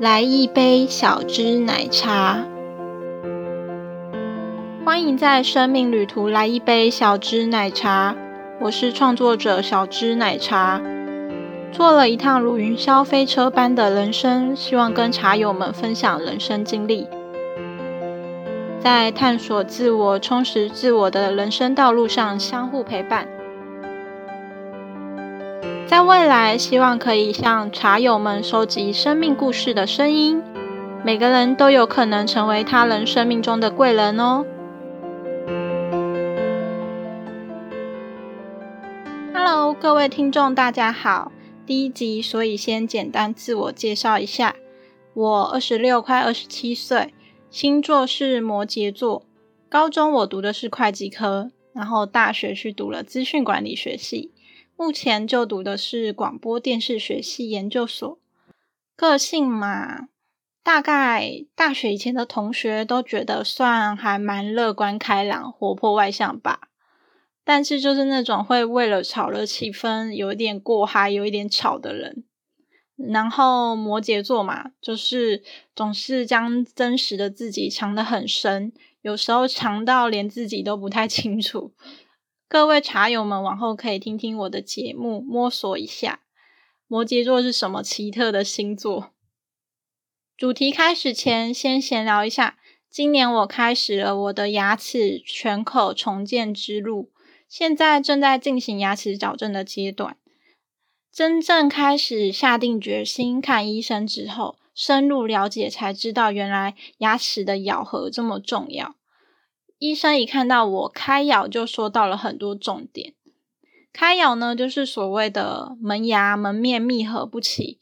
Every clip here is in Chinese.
来一杯小汁奶茶。欢迎在生命旅途来一杯小汁奶茶。我是创作者小汁奶茶。坐了一趟如云霄飞车般的人生，希望跟茶友们分享人生经历，在探索自我、充实自我的人生道路上相互陪伴。在未来，希望可以向茶友们收集生命故事的声音。每个人都有可能成为他人生命中的贵人哦。Hello，各位听众，大家好。第一集，所以先简单自我介绍一下。我二十六，快二十七岁，星座是摩羯座。高中我读的是会计科，然后大学去读了资讯管理学系。目前就读的是广播电视学系研究所。个性嘛，大概大学以前的同学都觉得算还蛮乐观开朗、活泼外向吧。但是就是那种会为了炒热气氛，有一点过嗨、有一点吵的人。然后摩羯座嘛，就是总是将真实的自己藏得很深，有时候藏到连自己都不太清楚。各位茶友们，往后可以听听我的节目，摸索一下摩羯座是什么奇特的星座。主题开始前，先闲聊一下。今年我开始了我的牙齿全口重建之路，现在正在进行牙齿矫正的阶段。真正开始下定决心看医生之后，深入了解才知道，原来牙齿的咬合这么重要。医生一看到我开咬，就说到了很多重点。开咬呢，就是所谓的门牙门面密合不齐，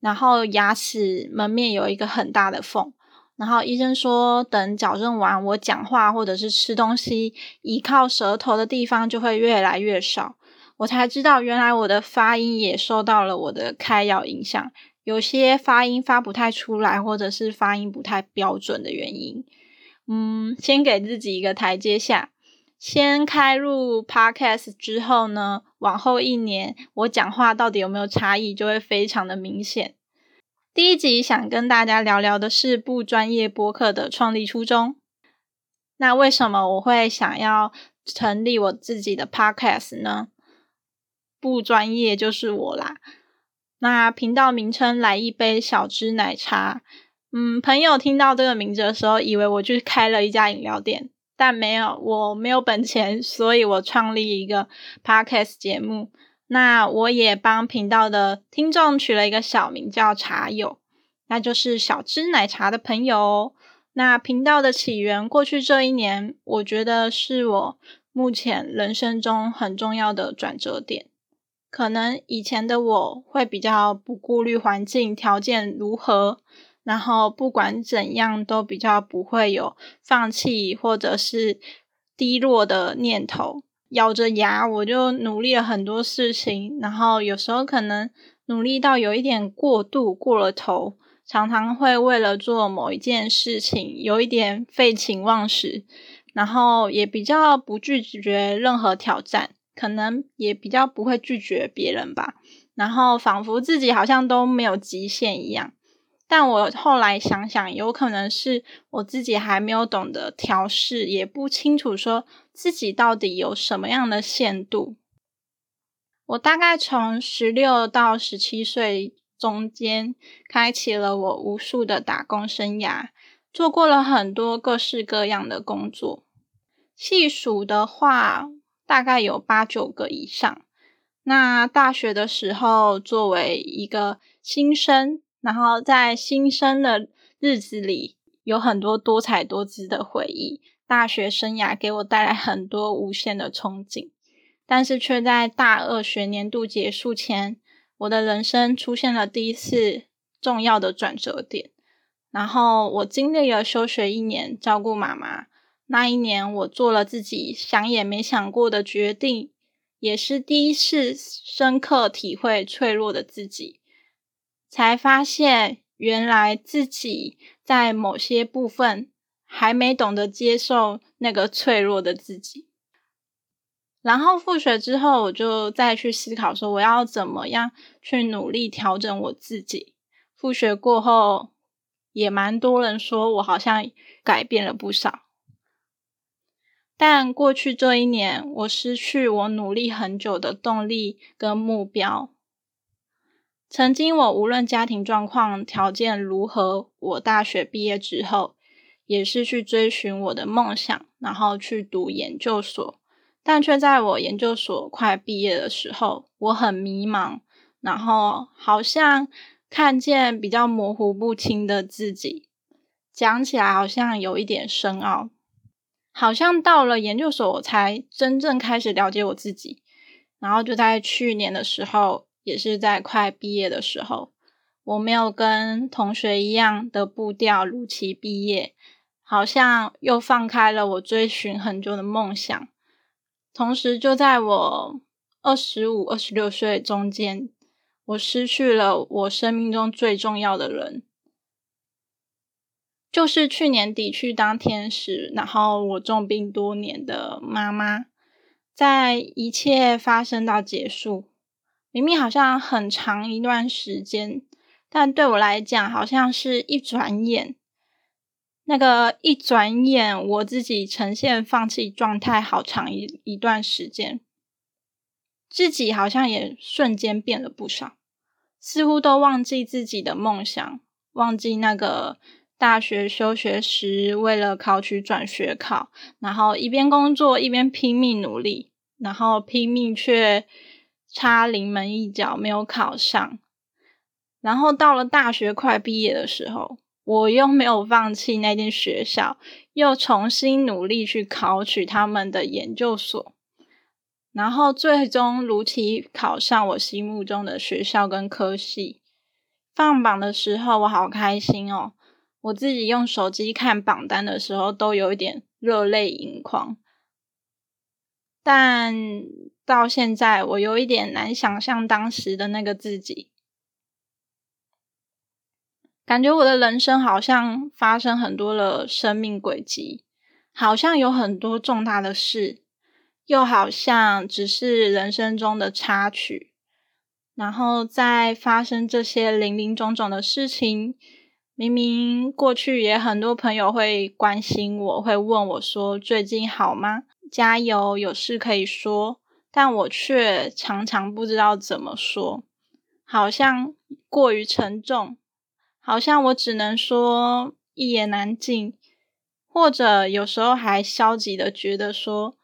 然后牙齿门面有一个很大的缝。然后医生说，等矫正完，我讲话或者是吃东西依靠舌头的地方就会越来越少。我才知道，原来我的发音也受到了我的开咬影响，有些发音发不太出来，或者是发音不太标准的原因。嗯，先给自己一个台阶下。先开入 Podcast 之后呢，往后一年我讲话到底有没有差异，就会非常的明显。第一集想跟大家聊聊的是不专业播客的创立初衷。那为什么我会想要成立我自己的 Podcast 呢？不专业就是我啦。那频道名称来一杯小汁奶茶。嗯，朋友听到这个名字的时候，以为我去开了一家饮料店，但没有，我没有本钱，所以我创立一个 podcast 节目。那我也帮频道的听众取了一个小名叫茶友，那就是小汁奶茶的朋友哦。那频道的起源，过去这一年，我觉得是我目前人生中很重要的转折点。可能以前的我会比较不顾虑环境条件如何。然后不管怎样，都比较不会有放弃或者是低落的念头。咬着牙，我就努力了很多事情。然后有时候可能努力到有一点过度过了头，常常会为了做某一件事情有一点废寝忘食。然后也比较不拒绝任何挑战，可能也比较不会拒绝别人吧。然后仿佛自己好像都没有极限一样。但我后来想想，有可能是我自己还没有懂得调试，也不清楚说自己到底有什么样的限度。我大概从十六到十七岁中间，开启了我无数的打工生涯，做过了很多各式各样的工作，细数的话，大概有八九个以上。那大学的时候，作为一个新生。然后在新生的日子里，有很多多彩多姿的回忆。大学生涯给我带来很多无限的憧憬，但是却在大二学年度结束前，我的人生出现了第一次重要的转折点。然后我经历了休学一年，照顾妈妈。那一年，我做了自己想也没想过的决定，也是第一次深刻体会脆弱的自己。才发现，原来自己在某些部分还没懂得接受那个脆弱的自己。然后复学之后，我就再去思考说，我要怎么样去努力调整我自己。复学过后，也蛮多人说我好像改变了不少。但过去这一年，我失去我努力很久的动力跟目标。曾经，我无论家庭状况条件如何，我大学毕业之后，也是去追寻我的梦想，然后去读研究所。但却在我研究所快毕业的时候，我很迷茫，然后好像看见比较模糊不清的自己，讲起来好像有一点深奥。好像到了研究所，我才真正开始了解我自己。然后就在去年的时候，也是在快毕业的时候，我没有跟同学一样的步调如期毕业，好像又放开了我追寻很久的梦想。同时，就在我二十五、二十六岁中间，我失去了我生命中最重要的人。就是去年底去当天使，然后我重病多年的妈妈，在一切发生到结束，明明好像很长一段时间，但对我来讲，好像是一转眼。那个一转眼，我自己呈现放弃状态，好长一一段时间，自己好像也瞬间变了不少，似乎都忘记自己的梦想，忘记那个。大学休学时，为了考取转学考，然后一边工作一边拼命努力，然后拼命却差临门一脚没有考上。然后到了大学快毕业的时候，我又没有放弃那间学校，又重新努力去考取他们的研究所，然后最终如期考上我心目中的学校跟科系。放榜的时候，我好开心哦。我自己用手机看榜单的时候，都有一点热泪盈眶。但到现在，我有一点难想象当时的那个自己，感觉我的人生好像发生很多的生命轨迹，好像有很多重大的事，又好像只是人生中的插曲。然后在发生这些零零总总的事情。明明过去也很多朋友会关心我，会问我说最近好吗？加油，有事可以说，但我却常常不知道怎么说，好像过于沉重，好像我只能说一言难尽，或者有时候还消极的觉得说，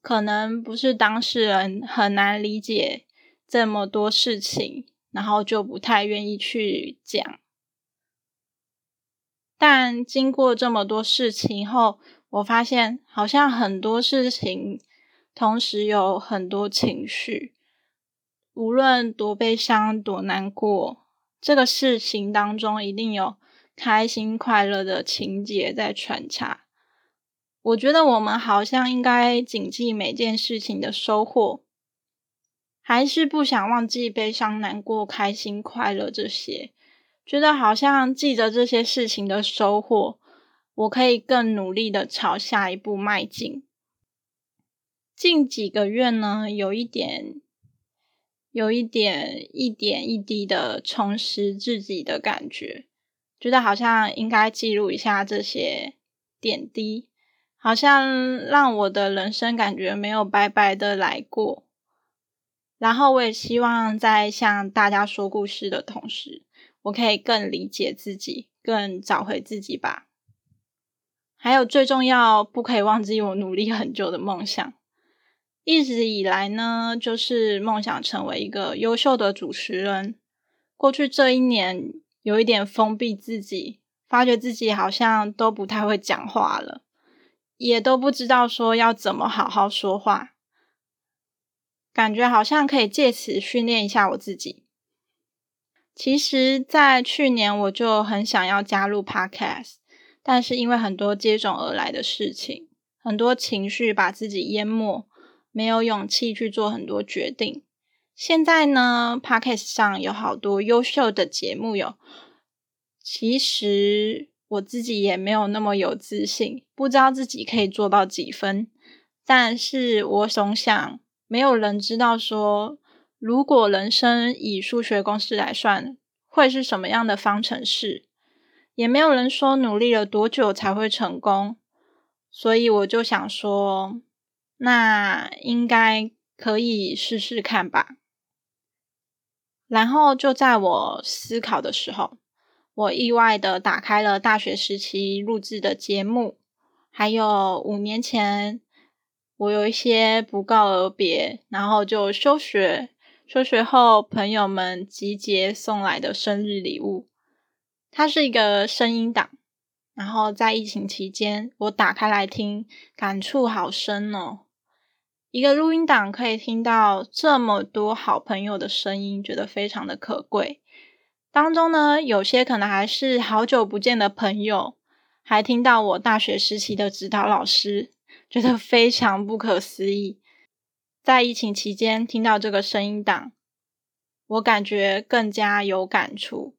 可能不是当事人很难理解这么多事情，然后就不太愿意去讲。但经过这么多事情后，我发现好像很多事情同时有很多情绪，无论多悲伤、多难过，这个事情当中一定有开心、快乐的情节在穿插。我觉得我们好像应该谨记每件事情的收获，还是不想忘记悲伤、难过、开心、快乐这些。觉得好像记着这些事情的收获，我可以更努力的朝下一步迈进。近几个月呢，有一点，有一点一点一滴的充实自己的感觉，觉得好像应该记录一下这些点滴，好像让我的人生感觉没有白白的来过。然后我也希望在向大家说故事的同时。我可以更理解自己，更找回自己吧。还有最重要，不可以忘记我努力很久的梦想。一直以来呢，就是梦想成为一个优秀的主持人。过去这一年，有一点封闭自己，发觉自己好像都不太会讲话了，也都不知道说要怎么好好说话。感觉好像可以借此训练一下我自己。其实，在去年我就很想要加入 Podcast，但是因为很多接踵而来的事情，很多情绪把自己淹没，没有勇气去做很多决定。现在呢，Podcast 上有好多优秀的节目有，其实我自己也没有那么有自信，不知道自己可以做到几分。但是我总想，没有人知道说。如果人生以数学公式来算，会是什么样的方程式，也没有人说努力了多久才会成功，所以我就想说，那应该可以试试看吧。然后就在我思考的时候，我意外的打开了大学时期录制的节目，还有五年前我有一些不告而别，然后就休学。休学后，朋友们集结送来的生日礼物，它是一个声音档。然后在疫情期间，我打开来听，感触好深哦。一个录音档可以听到这么多好朋友的声音，觉得非常的可贵。当中呢，有些可能还是好久不见的朋友，还听到我大学时期的指导老师，觉得非常不可思议。在疫情期间听到这个声音档，我感觉更加有感触。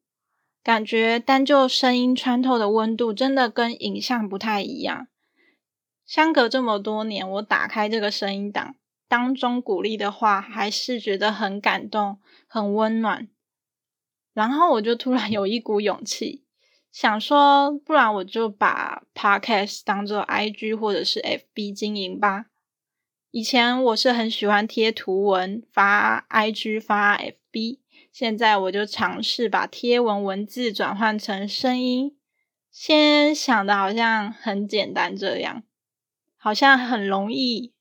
感觉单就声音穿透的温度，真的跟影像不太一样。相隔这么多年，我打开这个声音档，当中鼓励的话，还是觉得很感动、很温暖。然后我就突然有一股勇气，想说，不然我就把 Podcast 当做 IG 或者是 FB 经营吧。以前我是很喜欢贴图文发 IG 发 FB，现在我就尝试把贴文文字转换成声音。先想的好像很简单，这样好像很容易。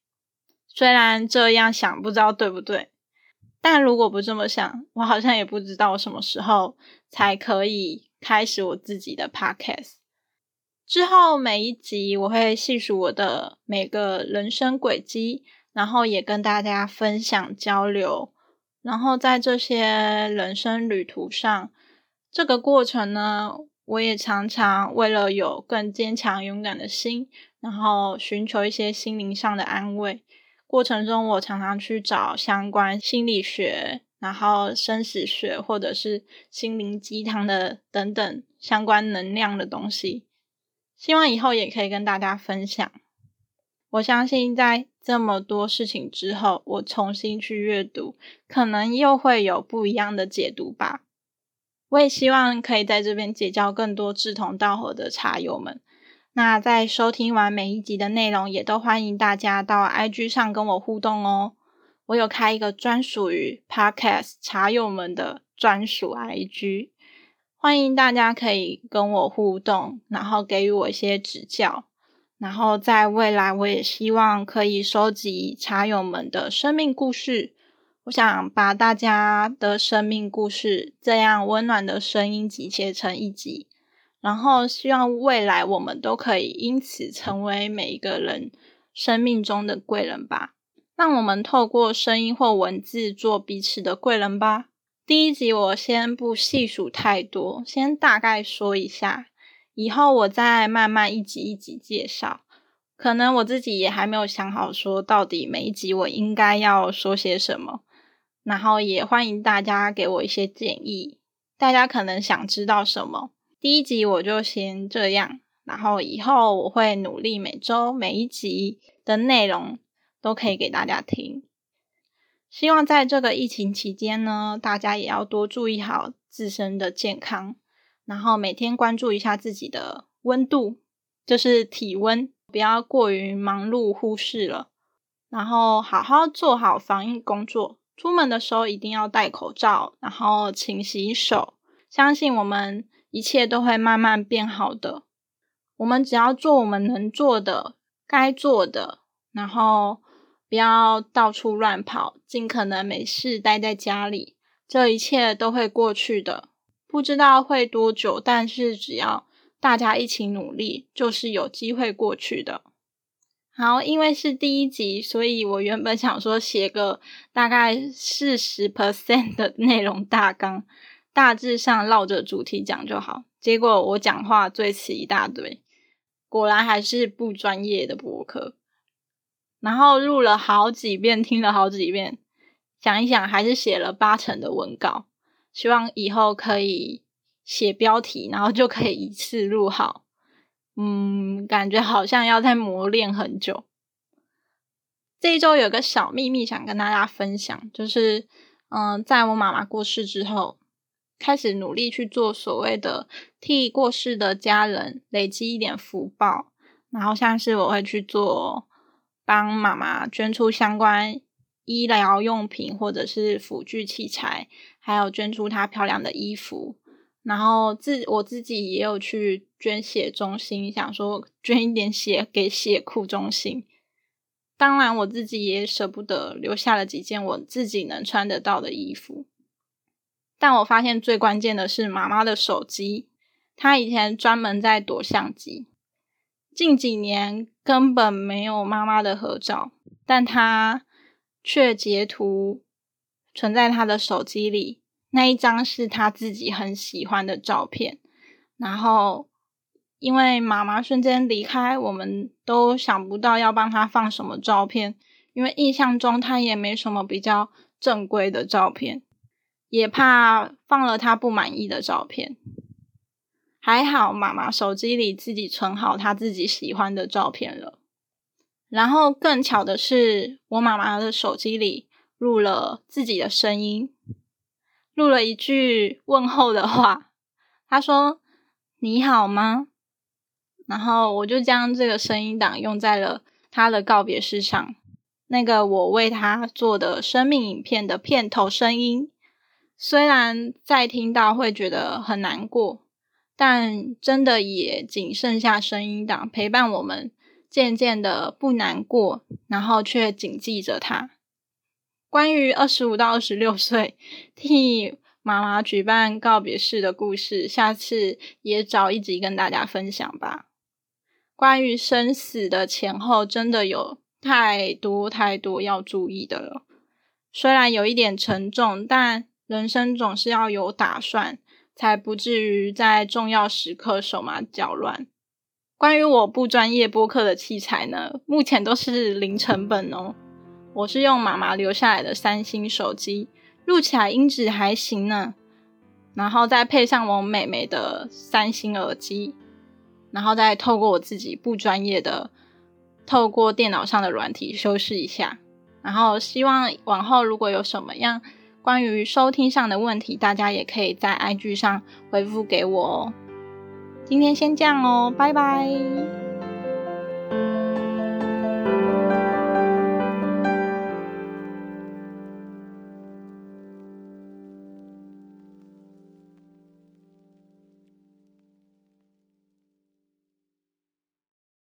虽然这样想不知道对不对，但如果不这么想，我好像也不知道我什么时候才可以开始我自己的 Podcast。之后每一集我会细数我的每个人生轨迹，然后也跟大家分享交流。然后在这些人生旅途上，这个过程呢，我也常常为了有更坚强勇敢的心，然后寻求一些心灵上的安慰。过程中，我常常去找相关心理学、然后生死学或者是心灵鸡汤的等等相关能量的东西。希望以后也可以跟大家分享。我相信在这么多事情之后，我重新去阅读，可能又会有不一样的解读吧。我也希望可以在这边结交更多志同道合的茶友们。那在收听完每一集的内容，也都欢迎大家到 IG 上跟我互动哦。我有开一个专属于 Podcast 茶友们的专属 IG。欢迎大家可以跟我互动，然后给予我一些指教。然后在未来，我也希望可以收集茶友们的生命故事。我想把大家的生命故事这样温暖的声音集结成一集，然后希望未来我们都可以因此成为每一个人生命中的贵人吧。让我们透过声音或文字做彼此的贵人吧。第一集我先不细数太多，先大概说一下，以后我再慢慢一集一集介绍。可能我自己也还没有想好说到底每一集我应该要说些什么，然后也欢迎大家给我一些建议。大家可能想知道什么，第一集我就先这样，然后以后我会努力每周每一集的内容都可以给大家听。希望在这个疫情期间呢，大家也要多注意好自身的健康，然后每天关注一下自己的温度，就是体温，不要过于忙碌忽视了。然后好好做好防疫工作，出门的时候一定要戴口罩，然后勤洗手。相信我们一切都会慢慢变好的。我们只要做我们能做的、该做的，然后。不要到处乱跑，尽可能没事待在家里，这一切都会过去的。不知道会多久，但是只要大家一起努力，就是有机会过去的。好，因为是第一集，所以我原本想说写个大概四十 percent 的内容大纲，大致上绕着主题讲就好。结果我讲话最迟一大堆，果然还是不专业的博客。然后录了好几遍，听了好几遍，想一想还是写了八成的文稿。希望以后可以写标题，然后就可以一次录好。嗯，感觉好像要再磨练很久。这一周有个小秘密想跟大家分享，就是嗯，在我妈妈过世之后，开始努力去做所谓的替过世的家人累积一点福报，然后像是我会去做帮妈妈捐出相关医疗用品或者是辅具器材，还有捐出她漂亮的衣服，然后自我自己也有去捐血中心，想说捐一点血给血库中心。当然，我自己也舍不得，留下了几件我自己能穿得到的衣服。但我发现最关键的是妈妈的手机，她以前专门在躲相机，近几年根本没有妈妈的合照，但她却截图存在他的手机里。那一张是他自己很喜欢的照片，然后。因为妈妈瞬间离开，我们都想不到要帮他放什么照片。因为印象中他也没什么比较正规的照片，也怕放了他不满意的照片。还好妈妈手机里自己存好她自己喜欢的照片了。然后更巧的是，我妈妈的手机里录了自己的声音，录了一句问候的话。他说：“你好吗？”然后我就将这个声音档用在了他的告别式上，那个我为他做的生命影片的片头声音，虽然再听到会觉得很难过，但真的也仅剩下声音档陪伴我们，渐渐的不难过，然后却谨记着他。关于二十五到二十六岁替妈妈举办告别式的故事，下次也找一集跟大家分享吧。关于生死的前后，真的有太多太多要注意的了。虽然有一点沉重，但人生总是要有打算，才不至于在重要时刻手忙脚乱。关于我不专业播客的器材呢，目前都是零成本哦。我是用妈妈留下来的三星手机，录起来音质还行呢。然后再配上我妹妹的三星耳机。然后再透过我自己不专业的，透过电脑上的软体修饰一下。然后希望往后如果有什么样关于收听上的问题，大家也可以在 IG 上回复给我哦。今天先这样哦，拜拜。